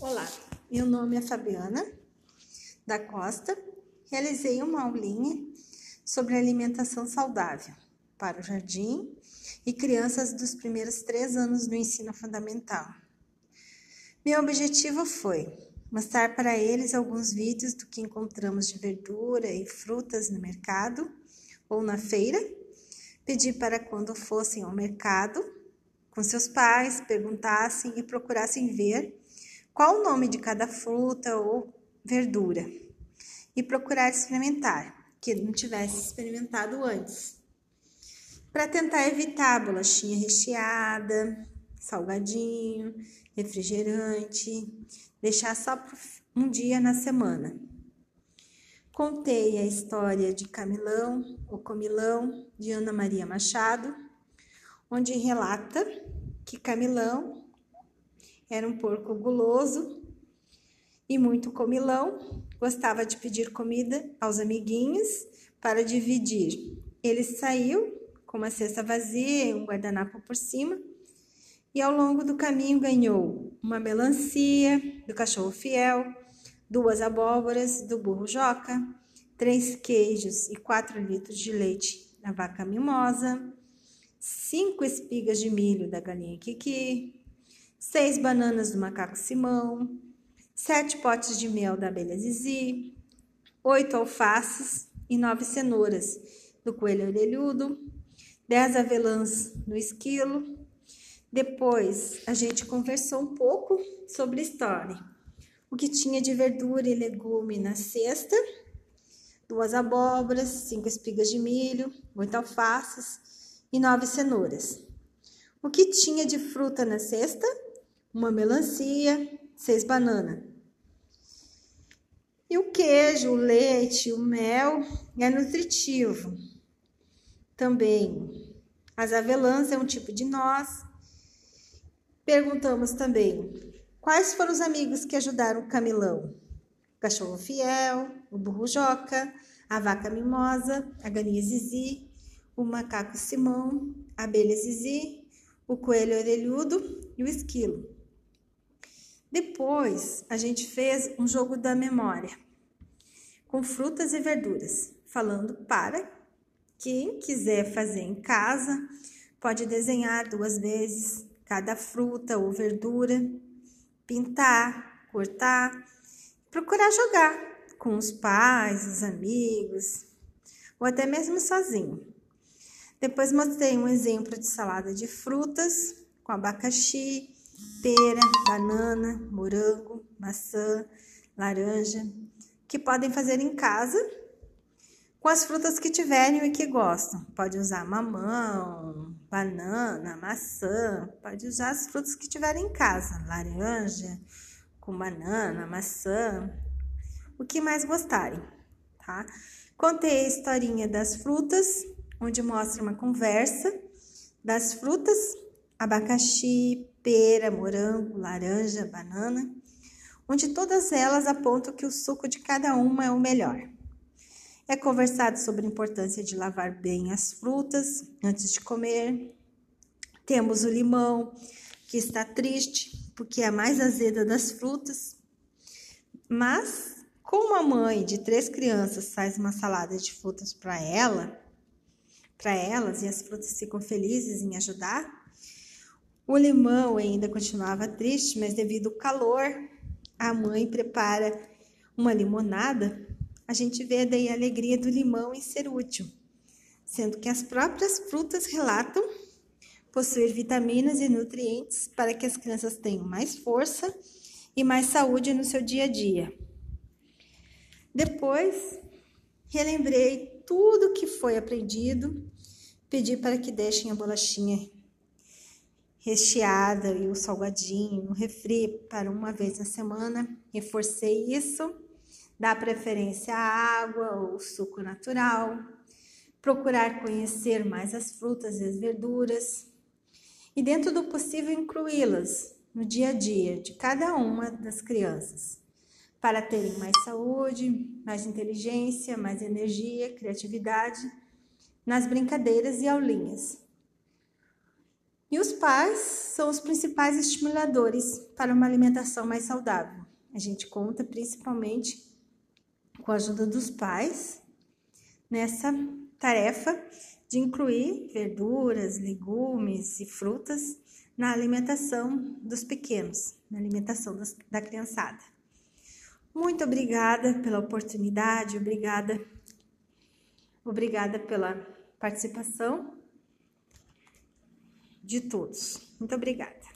Olá, meu nome é Fabiana da Costa. Realizei uma aulinha sobre alimentação saudável para o jardim e crianças dos primeiros três anos do ensino fundamental. Meu objetivo foi mostrar para eles alguns vídeos do que encontramos de verdura e frutas no mercado ou na feira, pedir para quando fossem ao mercado com seus pais, perguntassem e procurassem ver qual o nome de cada fruta ou verdura e procurar experimentar, que não tivesse experimentado antes. Para tentar evitar bolachinha recheada, salgadinho, refrigerante, deixar só um dia na semana. Contei a história de Camilão, o Comilão, de Ana Maria Machado, onde relata que Camilão era um porco guloso e muito comilão, gostava de pedir comida aos amiguinhos para dividir. Ele saiu com uma cesta vazia e um guardanapo por cima, e ao longo do caminho ganhou uma melancia do cachorro fiel, duas abóboras do burro joca, três queijos e quatro litros de leite da vaca mimosa, cinco espigas de milho da galinha Kiki, seis bananas do macaco Simão, sete potes de mel da abelha Zizi, oito alfaces e nove cenouras do coelho orelhudo, dez avelãs do esquilo. Depois a gente conversou um pouco sobre história, o que tinha de verdura e legume na cesta, duas abóboras, cinco espigas de milho, oito alfaces e nove cenouras. O que tinha de fruta na cesta? Uma melancia, seis bananas. E o queijo, o leite, o mel é nutritivo. Também as avelãs é um tipo de noz. Perguntamos também quais foram os amigos que ajudaram o Camilão? O cachorro fiel, o burro joca, a vaca mimosa, a galinha zizi, o macaco Simão, a abelha zizi, o coelho orelhudo e o esquilo. Depois, a gente fez um jogo da memória com frutas e verduras, falando para quem quiser fazer em casa, pode desenhar duas vezes cada fruta ou verdura, pintar, cortar, procurar jogar com os pais, os amigos, ou até mesmo sozinho. Depois mostrei um exemplo de salada de frutas com abacaxi, pera, banana, morango, maçã, laranja, que podem fazer em casa com as frutas que tiverem e que gostam. Pode usar mamão, banana, maçã, pode usar as frutas que tiverem em casa, laranja, com banana, maçã, o que mais gostarem, tá? Contei a historinha das frutas, onde mostra uma conversa das frutas, abacaxi, pera, morango, laranja, banana, onde todas elas apontam que o suco de cada uma é o melhor. É conversado sobre a importância de lavar bem as frutas antes de comer. Temos o limão, que está triste porque é a mais azeda das frutas. Mas, como a mãe de três crianças faz uma salada de frutas para ela, para elas e as frutas ficam felizes em ajudar, o limão ainda continuava triste, mas devido ao calor, a mãe prepara uma limonada. A gente vê daí a alegria do limão em ser útil, sendo que as próprias frutas relatam possuir vitaminas e nutrientes para que as crianças tenham mais força e mais saúde no seu dia a dia. Depois, relembrei tudo que foi aprendido, pedi para que deixem a bolachinha recheada e o salgadinho no refri para uma vez na semana. Reforcei isso. Dá preferência à água ou suco natural. Procurar conhecer mais as frutas e as verduras. E dentro do possível incluí-las no dia a dia de cada uma das crianças, para terem mais saúde, mais inteligência, mais energia, criatividade nas brincadeiras e aulinhas E os pais são os principais estimuladores para uma alimentação mais saudável. A gente conta principalmente com a ajuda dos pais nessa tarefa de incluir verduras, legumes e frutas na alimentação dos pequenos, na alimentação da criançada. Muito obrigada pela oportunidade, obrigada, obrigada pela participação de todos. Muito obrigada.